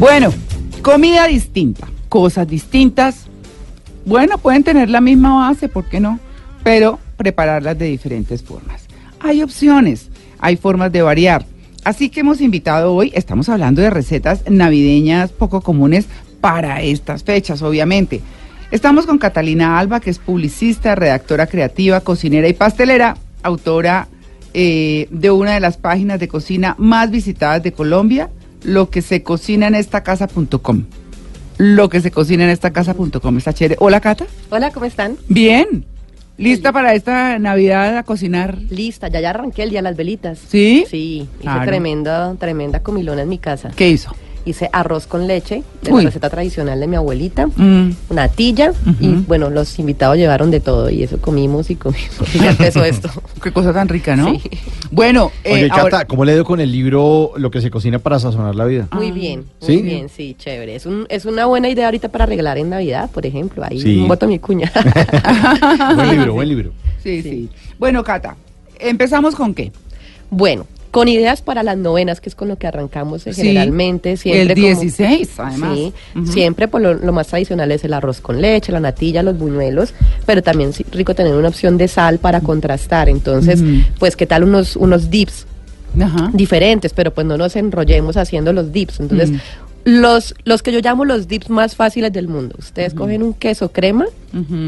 Bueno, comida distinta, cosas distintas. Bueno, pueden tener la misma base, ¿por qué no? Pero prepararlas de diferentes formas. Hay opciones, hay formas de variar. Así que hemos invitado hoy, estamos hablando de recetas navideñas poco comunes para estas fechas, obviamente. Estamos con Catalina Alba, que es publicista, redactora creativa, cocinera y pastelera, autora eh, de una de las páginas de cocina más visitadas de Colombia, lo que se cocina en esta casa.com. Lo que se cocina en esta casa.com. Está chévere. Hola, Cata. Hola, ¿cómo están? Bien. ¿Lista para esta Navidad a cocinar? Lista, ya ya arranqué el día las velitas. ¿Sí? Sí, hice Claro. tremenda, tremenda comilona en mi casa. ¿Qué hizo? Hice arroz con leche, de la receta tradicional de mi abuelita, Mm, natilla, y bueno, los invitados llevaron de todo, y eso comimos y comimos. Y ya empezó esto. qué cosa tan rica, ¿no? Sí. Bueno, eh, Oye, Cata, ahora- ¿cómo le dio con el libro Lo que se cocina para sazonar la vida? Muy Ah. bien, muy ¿Sí? bien, sí, chévere. Es, un, es una buena idea ahorita para regalar en Navidad, por ejemplo. Ahí Sí. voto mi cuña. buen libro, buen libro. sí, sí, Bueno, Cata, ¿empezamos con qué? bueno, con ideas para las novenas, que es con lo que arrancamos Sí, generalmente. Siempre el como- 16, además. Sí, siempre por lo, lo más tradicional es el arroz con leche, la natilla, los buñuelos, pero también rico tener una opción de sal para contrastar. Entonces, pues, ¿qué tal unos, unos dips Ajá. diferentes? Pero pues no nos enrollemos haciendo los dips. Entonces, Mm. los, los que yo llamo los dips más fáciles del mundo. Ustedes cogen un queso crema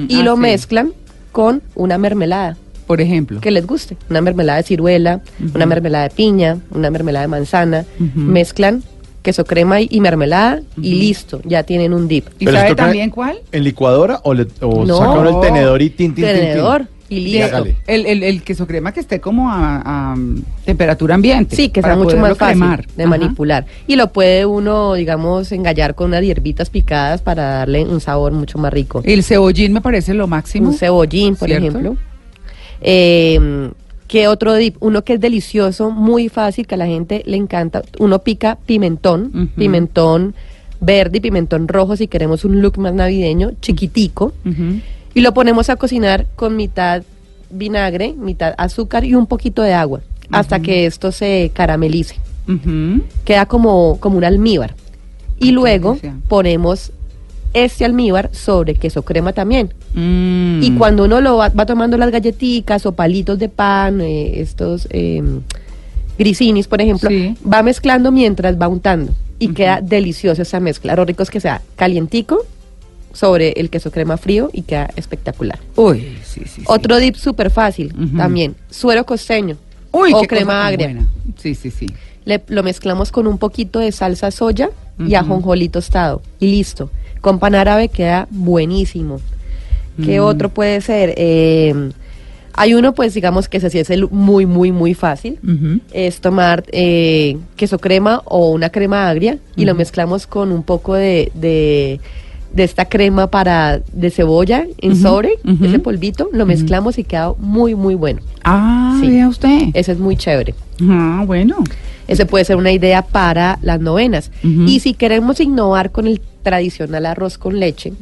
y Ah, lo sí. mezclan con una mermelada Por ejemplo. que les guste. Una mermelada de ciruela, una mermelada de piña, una mermelada de manzana. Ujú. Mezclan queso crema y, y mermelada y Ujú. listo, ya tienen un dip. ¿Y Pero sabe también cuál? ¿En licuadora o, le, o No. saca uno el tenedor y tin, tin, tin, tin? Tenedor y Y listo. El, el, el queso crema que esté como a, a, um, temperatura ambiente. Sí, que sea mucho más fácil cremar. de Ajá. manipular. Y lo puede uno, digamos, engallar con unas hierbitas picadas para darle un sabor mucho más rico. El cebollín me parece lo máximo. Un cebollín, por ¿Cierto? ejemplo. Eh, ¿Qué otro dip? Uno que es delicioso, muy fácil, que a la gente le encanta. Uno pica pimentón, pimentón verde y pimentón rojo si queremos un look más navideño, chiquitico. Y lo ponemos a cocinar con mitad vinagre, mitad azúcar y un poquito de agua, hasta que esto se caramelice. Queda como, como un almíbar. Y qué luego delicia. ponemos este almíbar sobre queso crema también. Mm. Y cuando uno lo va, va tomando las galletitas o palitos de pan, eh, estos eh, grisinis, por ejemplo, Sí. va mezclando mientras va untando. Y queda delicioso esa mezcla. Lo rico es que sea calientico sobre el queso crema frío y queda espectacular. Uy, sí, sí, sí. Otro dip súper fácil también, suero costeño Uy, o crema agria. buena. Sí, sí, sí. Le- lo mezclamos con un poquito de salsa soya y ajonjolí tostado y listo. Con pan árabe queda buenísimo. ¿Qué Mm. otro puede ser? Eh, hay uno, pues digamos que ese sí es el muy, muy, muy fácil. Es tomar eh, queso crema o una crema agria y lo mezclamos con un poco de, de, de esta crema para de cebolla en sobre, ese polvito, lo mezclamos y queda muy, muy bueno. Ah, Sí. vea usted. Ese es muy chévere. Ah, bueno. Ese puede ser una idea para las novenas. Y si queremos innovar con el tradicional arroz con leche.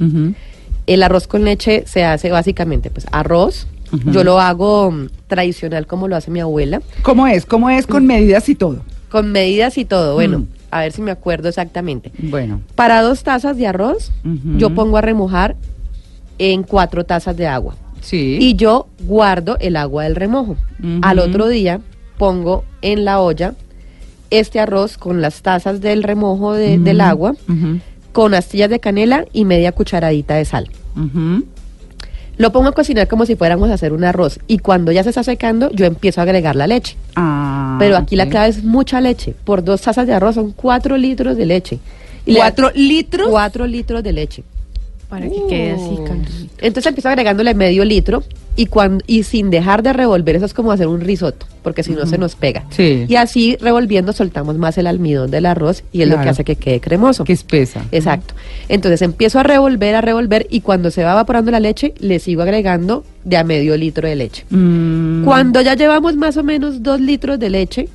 El arroz con leche se hace básicamente pues arroz. Yo lo hago mm, tradicional como lo hace mi abuela, ¿Cómo es? ¿Cómo es con medidas y todo? con medidas y todo. Bueno, Mm. a ver si me acuerdo exactamente. Bueno. Para dos tazas de arroz, yo pongo a remojar en cuatro tazas de agua. Sí. Y yo guardo el agua del remojo. Al otro día pongo en la olla este arroz con las tazas del remojo de- del agua, con astillas de canela y media cucharadita de sal. Ujú. Lo pongo a cocinar como si fuéramos a hacer un arroz y cuando ya se está secando yo empiezo a agregar la leche. Ah, Pero aquí la clave es mucha leche. Por dos tazas de arroz son cuatro litros de leche. Y le da- ¿Cuatro litros? Cuatro litros de leche. Para que quede así caldosito. Entonces empiezo agregándole medio litro y cuando y sin dejar de revolver, eso es como hacer un risotto, porque si no se nos pega. Sí. Y así revolviendo soltamos más el almidón del arroz y es lo que hace que quede cremoso. Que espesa. Exacto. Entonces empiezo a revolver, a revolver y cuando se va evaporando la leche, le sigo agregando de a medio litro de leche. Mm. Cuando ya llevamos más o menos dos litros de leche,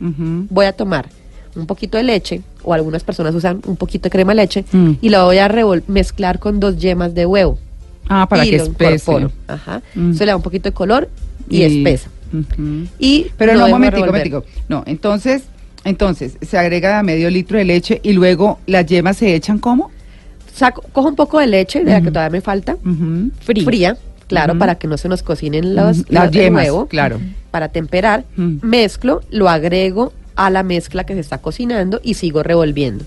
voy a tomar un poquito de leche, o algunas personas usan un poquito de crema de leche, Mm. y lo voy a mezclar con dos yemas de huevo. Ah, para y que lo espese. Ajá. Mm. Eso le da un poquito de color y, espesa. Ujú. Y Pero no, un momentico, momentico. No, entonces, Entonces, se agrega a medio litro de leche y luego las yemas se echan ¿cómo? Saco, cojo un poco de leche, de la que todavía me falta, Ujú. fría, claro, para que no se nos cocinen los. Las los- el yemas, huevo, claro. para temperar, mezclo, lo agrego a la mezcla que se está cocinando y sigo revolviendo.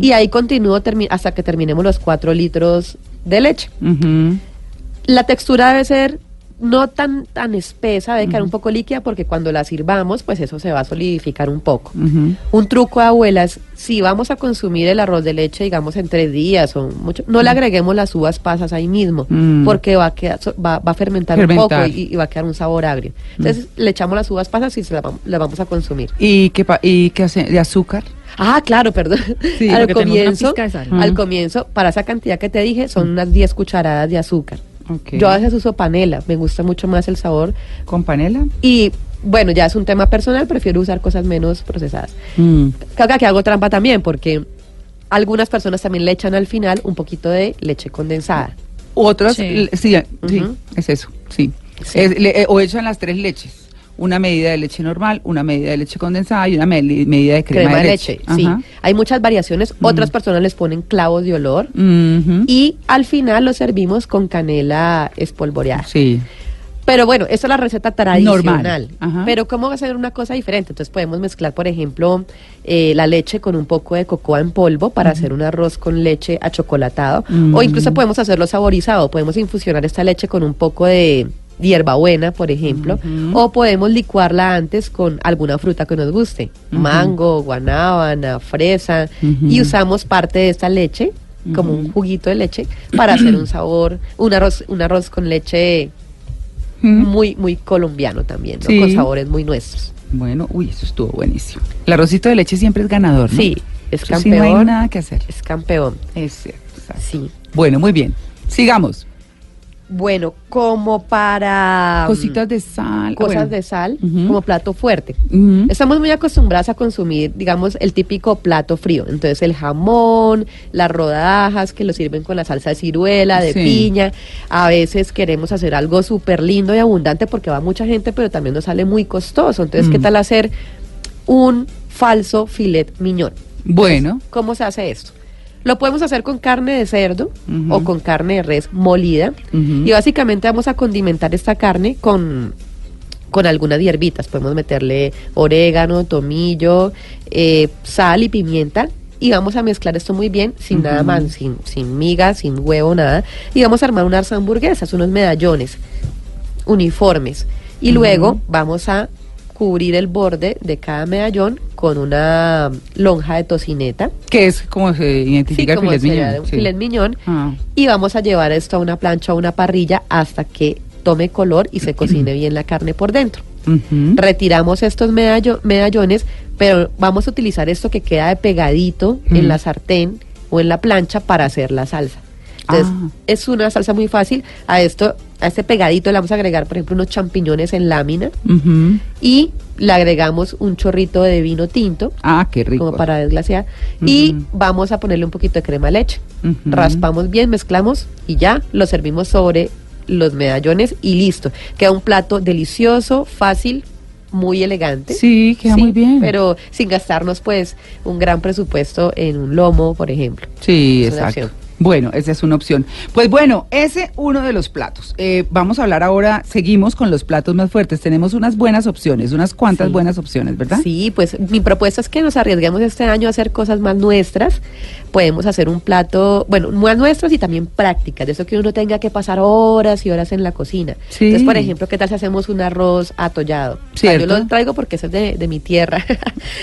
Y ahí continúo hasta que terminemos los 4 litros de leche. La textura debe ser no tan tan espesa, debe quedar un poco líquida porque cuando la sirvamos, pues eso se va a solidificar un poco. Un truco de abuelas, si vamos a consumir el arroz de leche, digamos, en tres días o mucho, no le agreguemos las uvas pasas ahí mismo, Mm. porque va a, quedar, va, va a fermentar, un poco y, y va a quedar un sabor agrio. Entonces, le echamos las uvas pasas y se las vamos, las vamos a consumir. ¿Y qué, pa- y qué hace? ¿De azúcar? Ah, claro, perdón. Sí, al comienzo, al Mm. comienzo, para esa cantidad que te dije, son unas 10 cucharadas de azúcar. Yo a veces uso panela, me gusta mucho más el sabor. ¿Con panela? Y bueno, ya es un tema personal, prefiero usar cosas menos procesadas. Mm. Creo que hago trampa también porque algunas personas también le echan al final un poquito de leche condensada. Otras, Sí. sí, es eso, sí. Sí. Es- le- eh, o echan las tres leches. Una medida de leche normal, una medida de leche condensada y una medida de crema, Crema, de de leche. leche, sí. Hay muchas variaciones. Otras personas les ponen clavos de olor. Y al final lo servimos con canela espolvoreada. Sí. Pero bueno, esa es la receta tradicional. Pero ¿cómo hacer una cosa diferente? Entonces podemos mezclar, por ejemplo, eh, la leche con un poco de cocoa en polvo para hacer un arroz con leche achocolatado. Mm. O incluso podemos hacerlo saborizado. Podemos infusionar esta leche con un poco de hierbabuena, por ejemplo. O podemos licuarla antes con alguna fruta que nos guste. Mango, guanábana, fresa. Y usamos parte de esta leche como un juguito de leche para hacer un sabor, un arroz, un arroz con leche muy, muy colombiano también, ¿no? Sí. Con sabores muy nuestros. Bueno, uy, eso estuvo buenísimo. El arrocito de leche siempre es ganador, ¿no? Sí, es Eso sí, no campeón. hay nada que hacer. Es campeón. Es cierto, exacto. Sí. Bueno, muy bien. Sigamos. Bueno, como para mm, Cositas de sal. cosas bueno. de sal, como plato fuerte. Estamos muy acostumbradas a consumir, digamos, el típico plato frío. Entonces, el jamón, las rodajas que lo sirven con la salsa de ciruela, de Sí. piña. A veces queremos hacer algo súper lindo y abundante porque va mucha gente, pero también nos sale muy costoso. Entonces, ¿qué Mm. tal hacer un falso filet miñón? Bueno. ¿Cómo se hace esto? Lo podemos hacer con carne de cerdo o con carne de res molida. Y básicamente vamos a condimentar esta carne con, con algunas hierbitas. Podemos meterle orégano, tomillo, eh, sal y pimienta. Y vamos a mezclar esto muy bien, sin nada más, sin, sin migas, sin huevo, nada. Y vamos a armar unas hamburguesas, unos medallones uniformes. Y luego vamos a cubrir el borde de cada medallón con una lonja de tocineta. Que es como se identifica Sí, como el filet un sí. filet miñón. Ah. Y vamos a llevar esto a una plancha o una parrilla hasta que tome color y se cocine bien la carne por dentro. Retiramos estos medallo- medallones, pero vamos a utilizar esto que queda de pegadito Mm. en la sartén o en la plancha para hacer la salsa. Entonces, Ah. es una salsa muy fácil. A esto, a este pegadito le vamos a agregar, por ejemplo, unos champiñones en lámina y le agregamos un chorrito de vino tinto Ah, qué rico. como para desglasear. Y vamos a ponerle un poquito de crema de leche. Raspamos bien, mezclamos y ya lo servimos sobre los medallones y listo. Queda un plato delicioso, fácil, muy elegante. Sí, queda muy bien. Pero sin gastarnos pues un gran presupuesto en un lomo, por ejemplo. Sí, Es exacto. Bueno, esa es una opción. Pues bueno, ese uno de los platos. Eh, vamos a hablar ahora, seguimos con los platos más fuertes. Tenemos unas buenas opciones, unas cuantas Sí. buenas opciones, ¿verdad? Sí, pues mi propuesta es que nos arriesguemos este año a hacer cosas más nuestras. Podemos hacer un plato, bueno, más nuestras y también prácticas, de eso que uno no tenga que pasar horas y horas en la cocina. Sí. Entonces, por ejemplo, ¿qué tal si hacemos un arroz atollado? O sea, yo lo traigo porque ese es de, de mi tierra.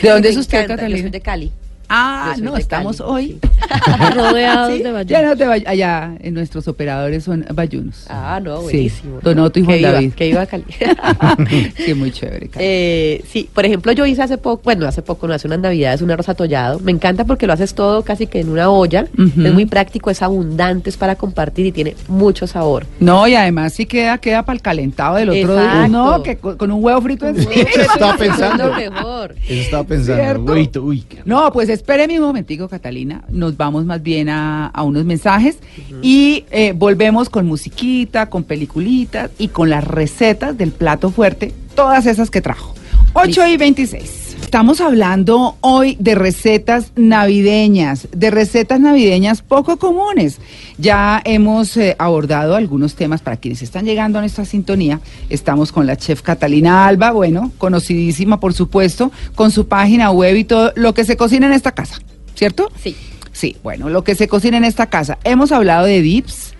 ¿De dónde es usted, Yo soy de Cali. Ah, no, estamos Cali, hoy. sí. Rodeados Sí, de bayunos. Ya no te vayas, allá en nuestros operadores son bayunos. Ah, no, Sí, buenísimo. Don Otto y Juan David. Que iba a Cali. sí, muy chévere. Eh, sí, por ejemplo, yo hice hace poco, bueno, hace poco, no hace unas navidades, un arroz atollado. Me encanta porque lo haces todo casi que en una olla. Es muy práctico, es abundante, es para compartir y tiene mucho sabor. No, y además sí queda, queda para el calentado del otro día. Exacto. No, que con, con un huevo frito encima. Eso estaba Es pensando. Eso estaba pensando. Huevito, uy, qué- No, pues espéreme un momentico, Catalina. Nos vamos más bien a, unos mensajes y eh, volvemos con musiquita, con peliculitas y con las recetas del plato fuerte, todas esas que trajo. 8 y 26. Estamos hablando hoy de recetas navideñas, de recetas navideñas poco comunes. Ya hemos eh, abordado algunos temas para quienes están llegando a nuestra sintonía. Estamos con la chef Catalina Alba, bueno, conocidísima por supuesto, con su página web y todo lo que se cocina en esta casa, ¿cierto? Sí. Sí, bueno, lo que se cocina en esta casa. Hemos hablado de dips,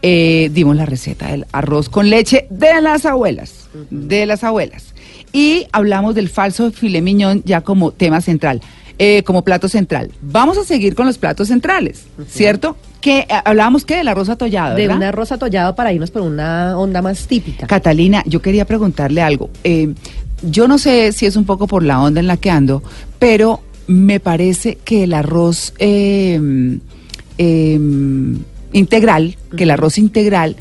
eh, dimos la receta del arroz con leche de las abuelas, de las abuelas. Y hablamos del falso filet mignon ya como tema central, eh, como plato central. Vamos a seguir con los platos centrales, ¿cierto? Que eh, hablábamos que del arroz atollado, De un arroz atollado para irnos por una onda más típica. Catalina, yo quería preguntarle algo. Eh, yo no sé si es un poco por la onda en la que ando, pero me parece que el arroz eh, eh, integral, que el arroz integral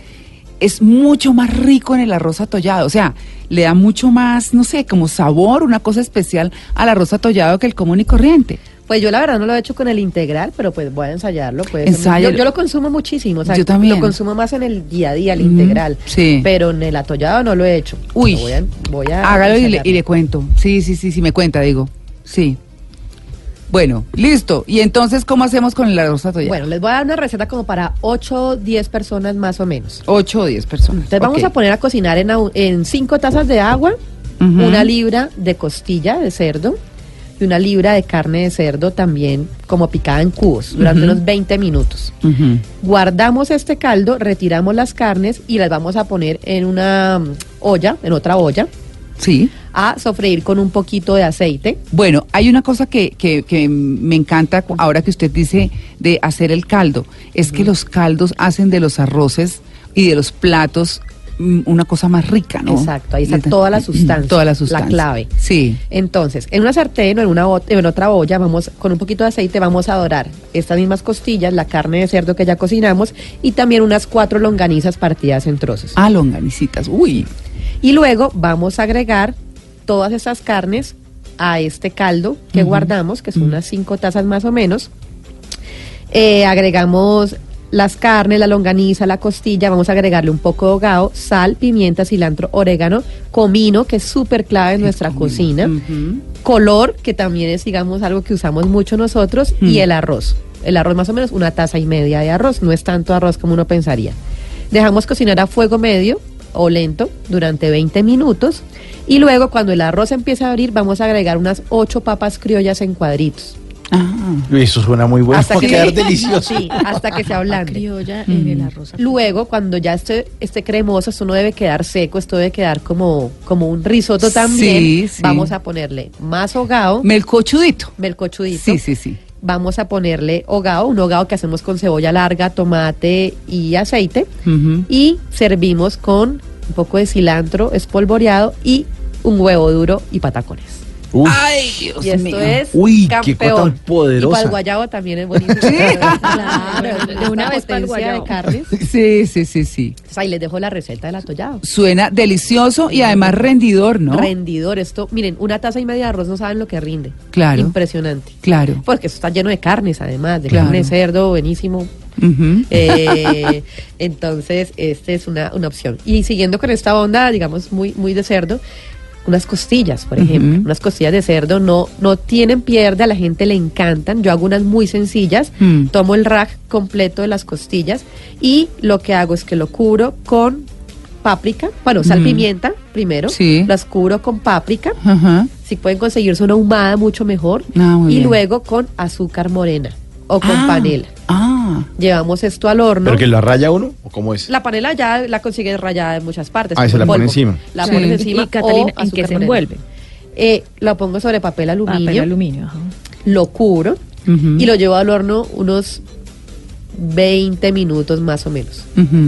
es mucho más rico en el arroz atollado. O sea, le da mucho más, no sé, como sabor, una cosa especial al arroz atollado que el común y corriente. Pues yo la verdad no lo he hecho con el integral, pero pues voy a ensayarlo. Pues. Yo, yo lo consumo muchísimo, o sea, Yo también. lo consumo más en el día a día, el Ujú, integral. sí. Pero en el atollado no lo he hecho. Uy, Voy a, voy a Hágalo y le, ensayarlo. y le cuento. Sí, sí, sí, sí, me cuenta, digo. Sí. Bueno, listo. ¿Y entonces cómo hacemos con el arroz atollado? Bueno, les voy a dar una receta como para 8 o 10 personas más o menos. 8 o 10 personas. Entonces vamos a poner a cocinar en, en 5 tazas de agua, una libra de costilla de cerdo y una libra de carne de cerdo también como picada en cubos durante unos 20 minutos. Guardamos este caldo, retiramos las carnes y las vamos a poner en una olla, en otra olla, Sí. a sofreír con un poquito de aceite. Bueno, hay una cosa que, que, que me encanta ahora que usted dice de hacer el caldo, es que los caldos hacen de los arroces y de los platos mm, una cosa más rica, ¿no? Exacto, ahí está toda la sustancia, Toda la la sustancia. clave. Sí. Entonces, en una sartén o en, una, en otra olla, vamos con un poquito de aceite, vamos a dorar estas mismas costillas, la carne de cerdo que ya cocinamos y también unas cuatro longanizas partidas en trozos. Ah, longanicitas. Uy. Y luego vamos a agregar todas esas carnes a este caldo que guardamos, que son unas cinco tazas más o menos. Eh, agregamos las carnes, la longaniza, la costilla, vamos a agregarle un poco de hogao, sal, pimienta, cilantro, orégano, comino, que es súper clave en nuestra cocina, color, que también es, digamos, algo que usamos mucho nosotros, y Mm. el arroz. El arroz más o menos una taza y media de arroz, no es tanto arroz como uno pensaría. Dejamos cocinar a fuego medio o lento durante 20 minutos y luego cuando el arroz empiece a abrir vamos a agregar unas 8 papas criollas en cuadritos. Ah. Eso suena muy bueno. Hasta que- quedar delicioso. Sí, hasta que se ablande. criolla en el Mm. arroz. Luego, cuando ya esté, esté cremoso, esto no debe quedar seco, esto debe quedar como, como un risotto también. Sí, sí. Vamos a ponerle más hogao, Melcochudito. melcochudito. Sí, sí, sí. Vamos a ponerle hogao, un hogao que hacemos con cebolla larga, tomate y aceite. Y servimos con un poco de cilantro espolvoreado y un huevo duro y patacones. Uf. Ay, Dios y esto mío. es Uy, qué cosa tan poderosa. Y para el guayabo también es buenísimo. Claro, de una vez para el potencia de guayabo. carnes. Sí, sí, sí, sí. Entonces, ahí les dejo la receta del atollado. Suena delicioso y además rendidor, ¿no? Rendidor, esto, miren, una taza y media de arroz no saben lo que rinde. Claro. Impresionante. Claro. Porque esto está lleno de carnes, además, de Claro. carne de cerdo, buenísimo. Eh, entonces, esta es una, una opción. Y siguiendo con esta onda, digamos, muy, muy de cerdo, unas costillas, por ejemplo. Unas costillas de cerdo no, no tienen pierde, a la gente le encantan. Yo hago unas muy sencillas. Mm. Tomo el rack completo de las costillas y lo que hago es que lo cubro con páprica, bueno, sal, Mm. pimienta primero. Sí. Las cubro con páprica. Ajá. Si pueden conseguirse una ahumada, mucho mejor. Ah, y bien. luego con azúcar morena o con Ah, panela. Ah. Llevamos esto al horno. ¿Pero que lo raya uno o cómo es? La panela ya la consigues rayada en muchas partes. Ah, se la pone encima. La Sí. pones encima. y Catalina, o ¿en qué se envuelve? Eh, lo pongo sobre papel aluminio, Papel aluminio. ajá. lo cubro y lo llevo al horno unos 20 minutos más o menos.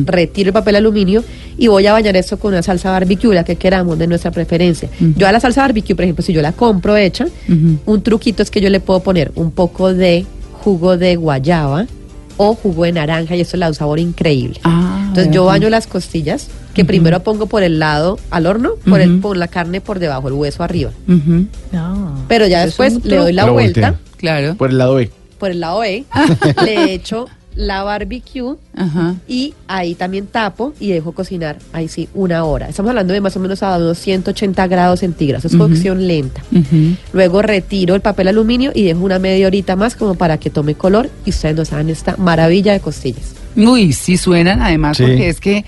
Retiro el papel aluminio y voy a bañar esto con una salsa barbecue, la que queramos, de nuestra preferencia. Yo a la salsa barbecue, por ejemplo, si yo la compro hecha, un truquito es que yo le puedo poner un poco de jugo de guayaba o jugo de naranja y eso le da un sabor increíble. Ah, Entonces yo baño las costillas, que primero pongo por el lado al horno, por, el, por la carne por debajo, el hueso arriba. No. Pero ya después le doy la vuelta voltea. Claro. Por el lado B. por el lado E, le echo la barbecue Ajá. y ahí también tapo y dejo cocinar, ahí sí, una hora. Estamos hablando de más o menos a unos 180 grados centígrados, es Ujú. cocción lenta. Luego retiro el papel aluminio y dejo una media horita más como para que tome color y ustedes nos hagan esta maravilla de costillas. Uy, sí suenan además Sí. porque es que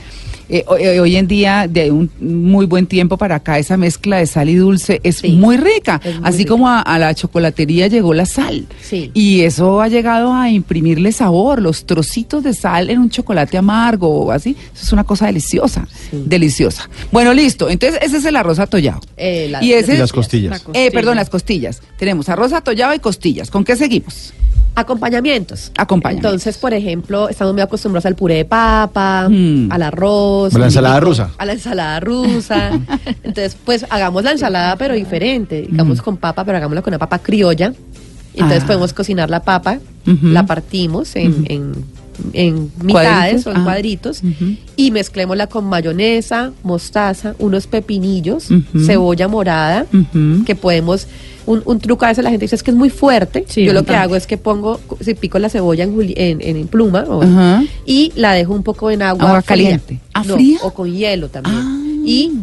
eh, hoy, hoy en día de un muy buen tiempo para acá esa mezcla de sal y dulce es Sí, muy rica, es muy así rica. como a, a la chocolatería llegó la sal. Sí. Y eso ha llegado a imprimirle sabor, los trocitos de sal en un chocolate amargo o así, eso es una cosa deliciosa, Sí. deliciosa. Bueno, listo, entonces ese es el arroz atollado. Eh, la- Y ese- Y las costillas. Eh, perdón, las costillas. Tenemos arroz atollado y costillas. ¿Con qué seguimos? Acompañamientos. Acompañamientos. Entonces, por ejemplo, estamos muy acostumbrados al puré de papa, Mm. al arroz. A la ensalada rusa. A la ensalada rusa. Entonces, pues hagamos la ensalada, pero diferente. Digamos Mm. con papa, pero hagámosla con una papa criolla. Entonces Ah. podemos cocinar la papa, la partimos en, en, en mitades ¿Cuadritos? o en Ah. cuadritos y mezclémosla con mayonesa, mostaza, unos pepinillos, cebolla morada, que podemos un, un truco a veces la gente dice es que es muy fuerte Sí, yo lo que hago es que pongo si pico la cebolla en, juli- en, en- en pluma o- y la dejo un poco en agua, Agua caliente. ¿Ah, No, fría? o con hielo también Ah. y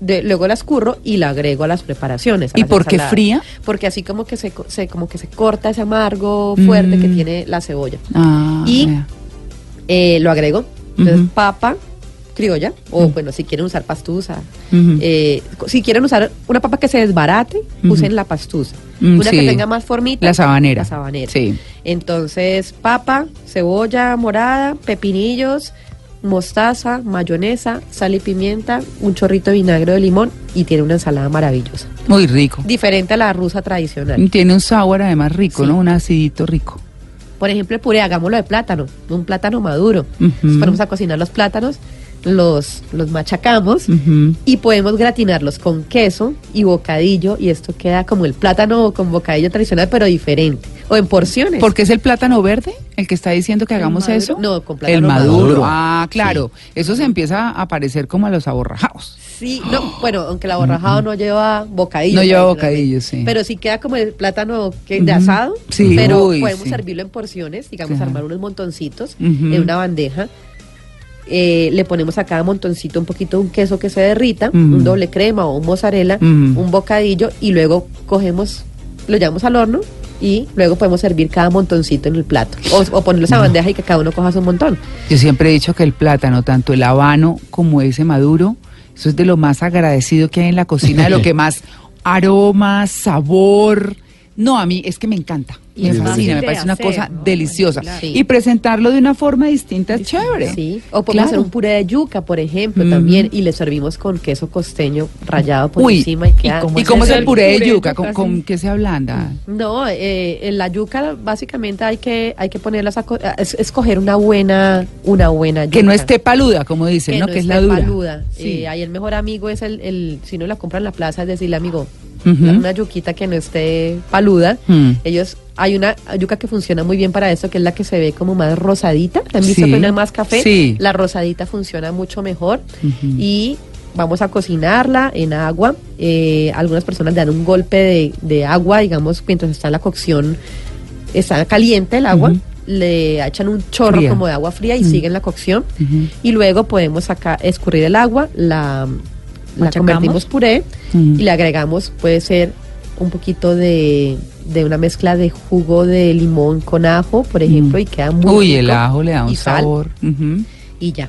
de- luego la escurro y la agrego a las preparaciones a ¿Y las por qué ensaladas. fría? porque así como que se, se- como que se corta ese amargo fuerte que Mm. tiene la cebolla Ah, Y-. Eh, lo agrego entonces papa criolla o bueno si quieren usar pastusa eh, si quieren usar una papa que se desbarate, usen la pastusa. Mm, una sí. que tenga más formita. La sabanera. La sabanera. Sí. Entonces, papa, cebolla morada, pepinillos, mostaza, mayonesa, sal y pimienta, un chorrito de vinagre de limón y tiene una ensalada maravillosa. Muy rico. Diferente a la rusa tradicional. Tiene un sabor además rico, Sí. ¿no? Un acidito rico. Por ejemplo, el puré, hagámoslo de plátano, un plátano maduro. Entonces, ponemos a cocinar los plátanos, los, los machacamos y podemos gratinarlos con queso y bocadillo y esto queda como el plátano con bocadillo tradicional pero diferente o en porciones. ¿Porque es el plátano verde el que está diciendo que hagamos maduro? eso? No, con El plátano maduro. maduro. Ah, claro. Eso se empieza a parecer como a los aborrajados. Sí, no, bueno, aunque el aborrajado no lleva bocadillo. No lleva bocadillo, sí. Pero sí queda como el plátano que de asado, Sí, pero uy, podemos sí. servirlo en porciones, digamos Claro. armar unos montoncitos en una bandeja. Eh, le ponemos a cada montoncito un poquito de un queso que se derrita, un doble crema o un mozzarella, Ujú. un bocadillo y luego cogemos, lo llevamos al horno y luego podemos servir cada montoncito en el plato o, o ponerlos a bandeja y que cada uno coja su montón. Yo siempre he dicho que el plátano, tanto el habano como ese maduro, eso es de lo más agradecido que hay en la cocina, de lo que más aroma, sabor. No, a mí es que me encanta. Y me es fascina, me parece una hacer, cosa ¿no? deliciosa. Claro. Sí. Y presentarlo de una forma distinta es chévere. Sí, o podemos Claro. hacer un puré de yuca, por ejemplo, también, y le servimos con queso costeño rallado por Uy, encima y queda... ¿Y cómo es el puré de yuca? yuca, ¿Con, sí. con qué se ablanda? No, eh, en la yuca básicamente hay que hay que ponerlas a co- a- es- escoger una buena una buena yuca. Que no esté paluda, como dicen, que ¿no? no que es esté la dura. paluda. Sí. Eh, ahí el mejor amigo es el, el si no la compra en la plaza es decirle amigo Una yuquita que no esté paluda. Mm. Ellos hay una yuca que funciona muy bien para eso que es la que se ve como más rosadita. ¿Han visto Sí. que más café? Sí. La rosadita funciona mucho mejor y vamos a cocinarla en agua. Eh, algunas personas le dan un golpe de, de agua, digamos, mientras está en la cocción, está caliente el agua, le echan un chorro Fría. como de agua fría y Mm. siguen la cocción. Y luego podemos sacar, escurrir el agua, la, la convertimos puré Mm. y le agregamos, puede ser un poquito de, de una mezcla de jugo de limón con ajo, por ejemplo, y queda muy Uy, rico. el ajo le da un Y sal, sabor. Y ya.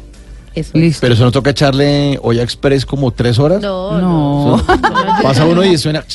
Eso. Listo. Pero eso no toca echarle olla express como tres horas. No, No. no. Pasa uno y suena.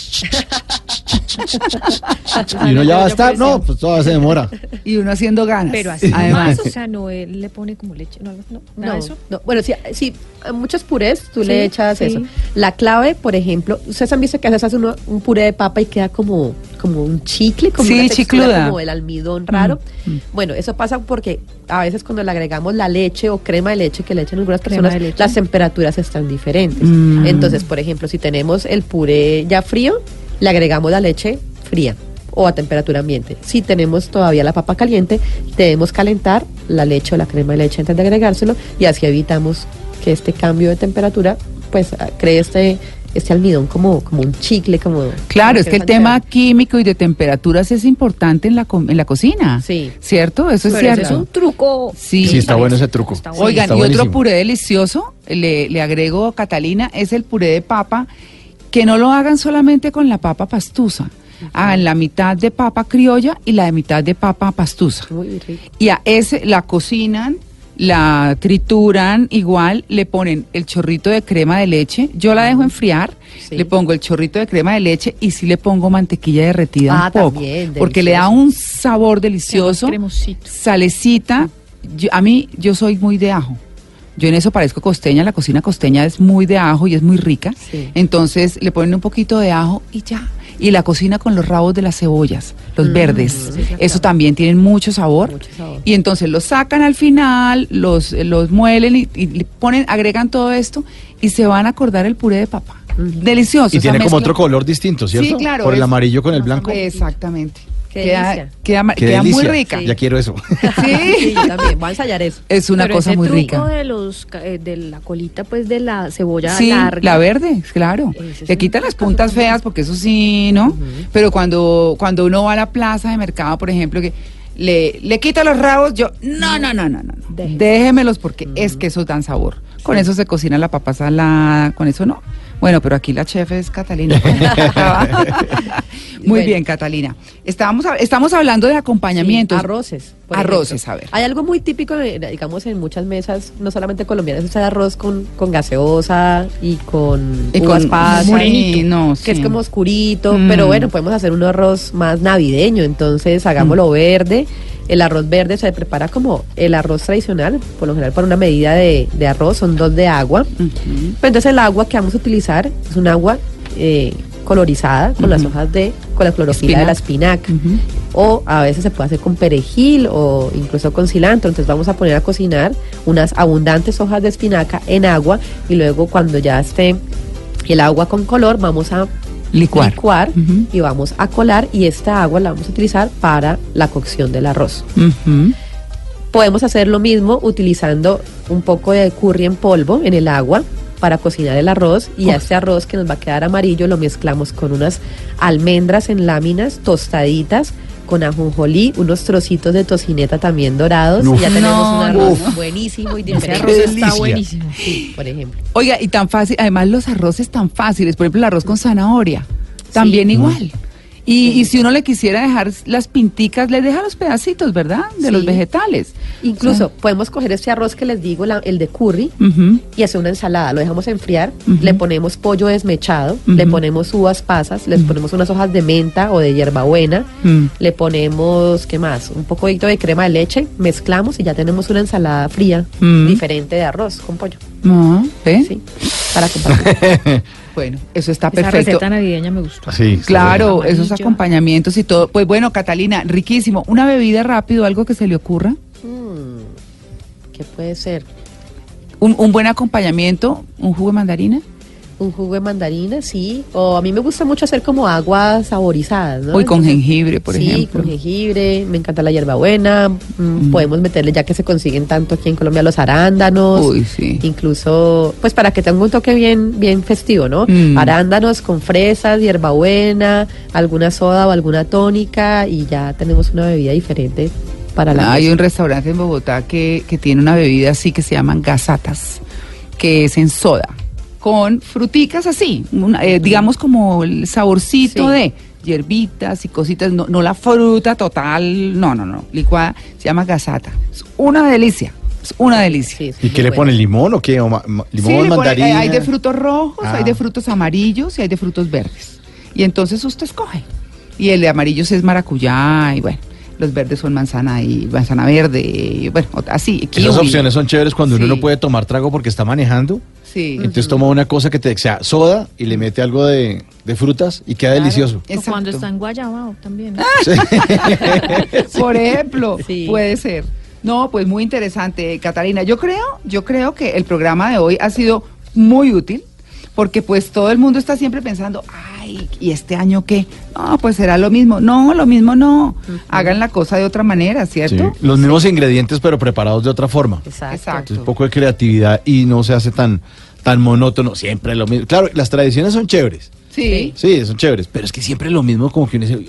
y uno ya va a estar. No, pues todavía se demora. Y uno haciendo ganas. Pero así Además. más, o sea, no él le pone como leche, no, no, nada No, eso. no. Bueno, sí, sí, muchos purés tú Sí, le echas sí. eso. La clave, por ejemplo, ustedes han visto que a veces hace uno un puré de papa y queda como, como un chicle, como Sí, una textura chicluda. como el almidón raro. Mm, mm. Bueno, eso pasa porque a veces cuando le agregamos la leche o crema de leche que le echan algunas Crema personas, las temperaturas están diferentes. Mm. Entonces, por ejemplo, si tenemos el puré ya frío, le agregamos la leche fría o a temperatura ambiente. Si tenemos todavía la papa caliente, debemos calentar la leche o la crema de leche antes de agregárselo y así evitamos que este cambio de temperatura pues ah, cree este este almidón como, como un chicle, como... Claro, como es que el es tema químico y de temperaturas es importante en la, en la cocina. Sí. ¿Cierto? Eso es Pero cierto. es un truco. Sí. Sí, está bueno ese truco. Bueno. Oigan, y otro puré delicioso, le, le agrego Catalina, es el puré de papa, que no lo hagan solamente con la papa pastusa, hagan la mitad de papa criolla y la de mitad de papa pastusa. Muy rico. Y a ese la cocinan, la trituran igual, le ponen el chorrito de crema de leche, yo la dejo enfriar, Sí. le pongo el chorrito de crema de leche y sí le pongo mantequilla derretida Ah, un poco, también, porque le da un sabor delicioso, salecita, yo- a mí yo soy muy de ajo. Yo en eso parezco costeña, la cocina costeña es muy de ajo y es muy rica. Sí. Entonces le ponen un poquito de ajo y ya. Y la cocina con los rabos de las cebollas, los Mm, verdes. sí, Eso también tienen mucho sabor. Mucho sabor. Y entonces los sacan al final, los, los muelen y, ponen, agregan todo esto y se van a acordar el puré de papa. Delicioso. Y tiene como otro color distinto, ¿cierto? Sí, claro. Por el es- amarillo con el blanco. Exactamente. Qué queda queda, ma- Qué queda muy rica. Ya quiero eso. Sí, Sí. yo también. Voy a ensayar eso. Es una Pero cosa ese muy truco rica. de los eh, de la colita pues de la cebolla Sí, larga. la verde, claro. Le quitan las puntas feas porque eso sí, ¿no? Pero cuando, cuando uno va a la plaza de mercado, por ejemplo, que le, le quita los rabos, yo, no, no, no, no, no. no. Déjeme. Déjemelos porque es que eso dan sabor. Con eso se cocina la papa salada, con eso no. Bueno, pero aquí la chef es Catalina. Muy Bueno. bien, Catalina. Estábamos, estamos hablando de acompañamientos. Sí, arroces. por Arroces, ejemplo. a ver. Hay algo muy típico, digamos, en muchas mesas, no solamente colombianas, es el arroz con, con gaseosa y con Y uvas con pasas, morenito. no, que es como oscurito, Mm. pero bueno, podemos hacer un arroz más navideño, entonces Mm. hagámoslo verde. El arroz verde se prepara como el arroz tradicional, por lo general para una medida de, de arroz, son dos de agua. Pero entonces el agua que vamos a utilizar es un agua eh, colorizada con las hojas de, con la clorofila de la espinaca. O a veces se puede hacer con perejil o incluso con cilantro. Entonces vamos a poner a cocinar unas abundantes hojas de espinaca en agua y luego cuando ya esté el agua con color vamos a Licuar. y vamos a colar y esta agua la vamos a utilizar para la cocción del arroz. Podemos hacer lo mismo utilizando un poco de curry en polvo en el agua para cocinar el arroz y a este arroz que nos va a quedar amarillo lo mezclamos con unas almendras en láminas tostaditas con ajonjolí, unos trocitos de tocineta también dorados Uf. y ya tenemos No, un arroz buenísimo y Ese diferente. arroz delicia. está buenísimo. Sí, por ejemplo. Oiga, y tan fácil, además los arroces tan fáciles, por ejemplo el arroz con zanahoria, también Sí. igual. Y, y si uno le quisiera dejar las pinticas, le deja los pedacitos, ¿verdad? De los vegetales. Incluso podemos coger este arroz que les digo, la- el de curry, y hacer una ensalada. Lo dejamos enfriar, le ponemos pollo desmechado, le ponemos uvas pasas, le ponemos unas hojas de menta o de hierbabuena, le ponemos, ¿qué más? Un poquito de crema de leche, mezclamos y ya tenemos una ensalada fría diferente de arroz con pollo. ¿ve? Sí, para compartir. Bueno, eso está Esa perfecto. receta navideña me gustó. Sí, Claro, esos acompañamientos y todo. Pues bueno, Catalina, riquísimo. Una bebida rápido, algo que se le ocurra. Mm, ¿Qué puede ser? Un, un buen acompañamiento, un jugo de mandarina. Un jugo de mandarina, sí. O a mí me gusta mucho hacer como aguas saborizadas, ¿no? Uy, con jengibre, por sí, ejemplo. con jengibre, me encanta la hierbabuena. mm, Podemos meterle, ya que se consiguen tanto aquí en Colombia, los arándanos. Uy, sí. Incluso, pues para que tenga un toque bien, bien festivo, ¿no? Mm. Arándanos con fresas, hierbabuena, alguna soda o alguna tónica y ya tenemos una bebida diferente para la Hay mesa. un restaurante en Bogotá que, que tiene una bebida así que se llaman gasatas, que es en soda, con fruticas así, una- eh, digamos como el saborcito Sí. de hierbitas y cositas, no, no la fruta total, no, no, no, licuada, se llama gasata. Es una delicia, es una delicia. Sí, ¿Y qué le bueno. pone? ¿Limón o qué? ¿O ma- ma- Sí, ¿Limón, pone- eh, hay de frutos rojos, Ah. hay de frutos amarillos y hay de frutos verdes. Y entonces usted escoge. Y el de amarillos es maracuyá y bueno, los verdes son manzana y manzana verde y bueno, así. Esas opciones son chéveres cuando uno no puede tomar trago porque está manejando. Sí. Entonces toma una cosa que te sea soda y le mete algo de, de frutas y queda Claro. delicioso. O cuando Exacto. está en Guayabao también. Por ejemplo, Sí. puede ser. No, pues muy interesante, Catalina. Yo creo, yo creo que el programa de hoy ha sido muy útil porque pues todo el mundo está siempre pensando, ay, ¿y este año qué? No, pues será lo mismo. No, lo mismo no. Hagan la cosa de otra manera, Sí, ¿cierto? Los mismos ingredientes pero preparados de otra forma. Exacto. Exacto. Entonces, un poco de creatividad y no se hace tan, tan tan monótono, siempre lo mismo. Claro, las tradiciones son chéveres. Sí. Sí, son chéveres, pero es que siempre lo mismo, como que uno dice,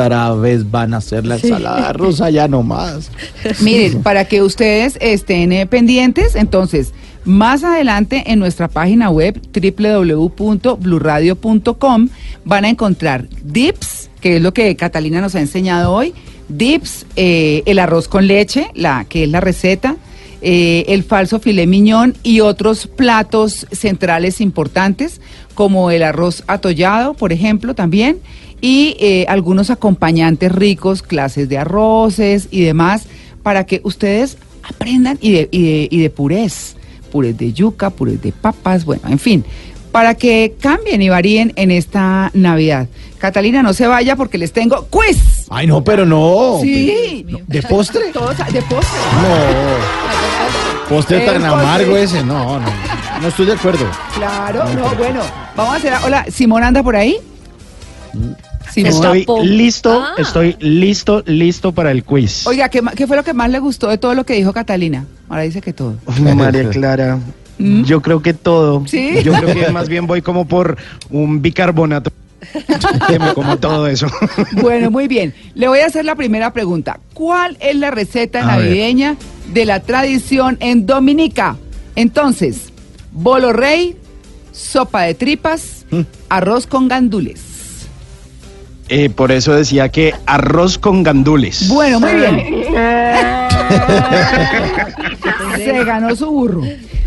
otra vez van a hacer la ensalada rusa ya nomás. Miren, para que ustedes estén eh, pendientes, entonces, más adelante en nuestra página web www.bluradio.com van a encontrar dips, que es lo que Catalina nos ha enseñado hoy, dips, eh, el arroz con leche, la que es la receta, eh, el falso filé miñón y otros platos centrales importantes, como el arroz atollado, por ejemplo, también, y eh, algunos acompañantes ricos, clases de arroces y demás, para que ustedes aprendan y de, y de, y de purés, purés de yuca, purés de papas, bueno, en fin, para que cambien y varíen en esta Navidad. Catalina, no se vaya porque les tengo quiz. Ay, no, pero no. Sí. No, ¿De postre? Todos de postre. No. Postre tan postre. amargo ese, no, no. No estoy de acuerdo. Claro, no, bueno, vamos a hacer. Hola, Simón anda por ahí. Estoy listo, Ah. estoy listo, listo para el quiz. Oiga, ¿qué, qué fue lo que más le gustó de todo lo que dijo Catalina? Ahora dice que todo. María Clara, ¿Mm? yo creo que todo. ¿Sí? Yo creo que más bien voy como por un bicarbonato. como todo eso. Bueno, muy bien. Le voy a hacer la primera pregunta. ¿Cuál es la receta A ver. navideña de la tradición en Dominica? Entonces, bolo rey, sopa de tripas, Mm. arroz con gandules. Eh, por eso decía que arroz con gandules. Bueno, muy bien. Se ganó su burro.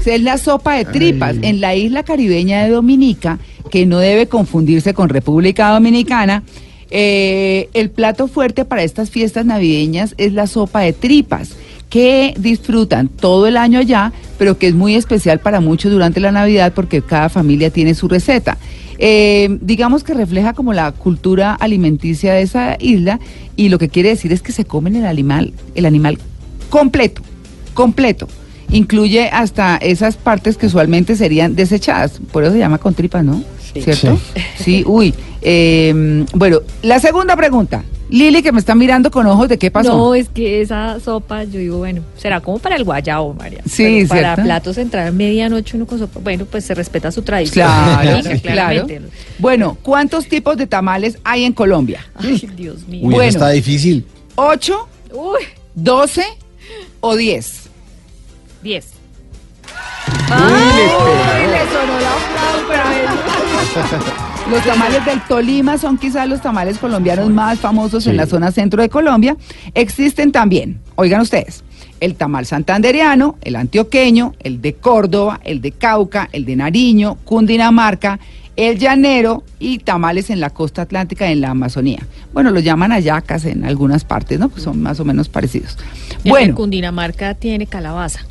Es la sopa de tripas en la isla caribeña de Dominica, que no debe confundirse con República Dominicana. eh, el plato fuerte para estas fiestas navideñas es la sopa de tripas, que disfrutan todo el año allá, pero que es muy especial para muchos durante la Navidad porque cada familia tiene su receta. Eh, digamos que refleja como la cultura alimenticia de esa isla y lo que quiere decir es que se comen el animal, el animal completo, completo. Incluye hasta esas partes que usualmente serían desechadas, por eso se llama con tripas, ¿no? Sí. ¿Cierto? Sí, uy. eh, bueno, la segunda pregunta. Lili, que me está mirando con ojos de qué pasó. No, es que esa sopa, yo digo, bueno, será como para el guayabo, María. Sí, Pero para ¿cierto? platos entrar a medianoche uno con sopa, bueno, pues se respeta su tradición. Claro, Sí, claro. claramente. Bueno, ¿cuántos tipos de tamales hay en Colombia? Ay, Dios mío. Uy, Bueno. eso está difícil. ¿Ocho, Uy, doce o diez? 10. Uy, le sonó la flauta a él. Los tamales del Tolima son quizás los tamales colombianos más famosos en la zona centro de Colombia. Existen también, oigan ustedes, el tamal santandereano, el antioqueño, el de Córdoba, el de Cauca, el de Nariño, Cundinamarca, el llanero y tamales en la costa atlántica en la Amazonía. Bueno, los llaman ayacas en algunas partes, ¿no? Pues son más o menos parecidos. Bueno, Cundinamarca tiene calabaza.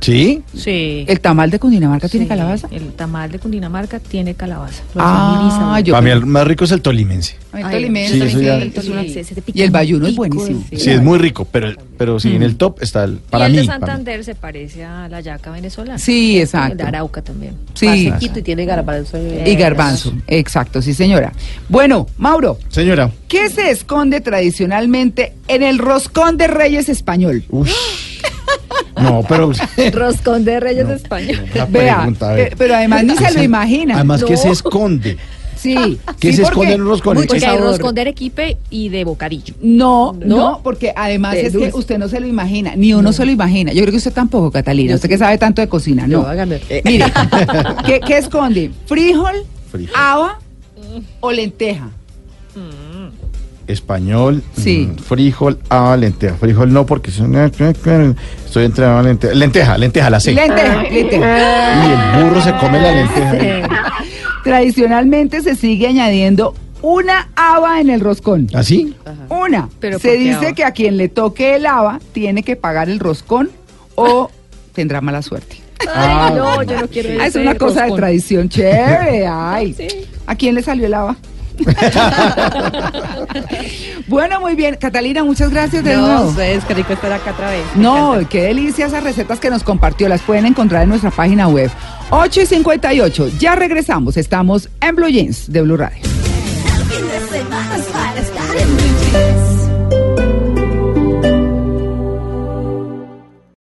¿Sí? Sí. ¿el tamal de Cundinamarca tiene calabaza? El tamal de Cundinamarca tiene calabaza. Lo hacen muy Ah, yo Para mí el más rico es el tolimense. Ay, Ay, tolimense, Sí, eso ya- sí, es una- Ese- ese de Y el bayuno es picantico, buenísimo. Sí, es muy rico, pero, pero sí, en el top está el, para y el mí. de para mí. Santander se parece a la yaca venezolana. Sí, El exacto. de Arauca también. Sí. Más sequito y tiene garbanzo. Y garbanzo, exacto, sí señora. Bueno, Mauro, Señora. ¿qué se esconde tradicionalmente en el roscón de Reyes español? Ush. No, pero. Roscón de Reyes Español. Una Vea, pregunta, eh, pero además ni se lo imagina. Además, ¿qué No. se esconde? Sí. ¿Qué sí, se esconde en los roscones? Porque hay roscón de Arequipe y de bocadillo. No, no, ¿No? porque además De es que usted no se lo imagina, ni uno se lo imagina. Yo creo que usted tampoco, Catalina. Usted que sabe tanto de cocina, no. No, hágame. Eh, Mire, ¿qué, qué esconde? ¿Frijol, Frijol. haba o lenteja? Español, Sí. mm, frijol, ah, lenteja. Frijol no, porque son- estoy entre ah, lenteja. Lenteja, lenteja, la sé. Lenteja, lenteja. Y el burro se come la lenteja. Tradicionalmente se sigue añadiendo una haba en el roscón. ¿Así? Una. Pero se ¿por qué dice haba? que a quien le toque el haba tiene que pagar el roscón o tendrá mala suerte. Ah, Ay, no, yo no quiero Ah, es una cosa de tradición chévere. Ay. Sí. ¿A quién le salió el haba? bueno, muy bien. Catalina, muchas gracias de No, nuevo. ustedes, qué rico estar acá otra vez. No, qué delicia esas recetas que nos compartió. Las pueden encontrar en nuestra página web. 8 y 58. Ya regresamos. Estamos en Blue Jeans de Blue Radio.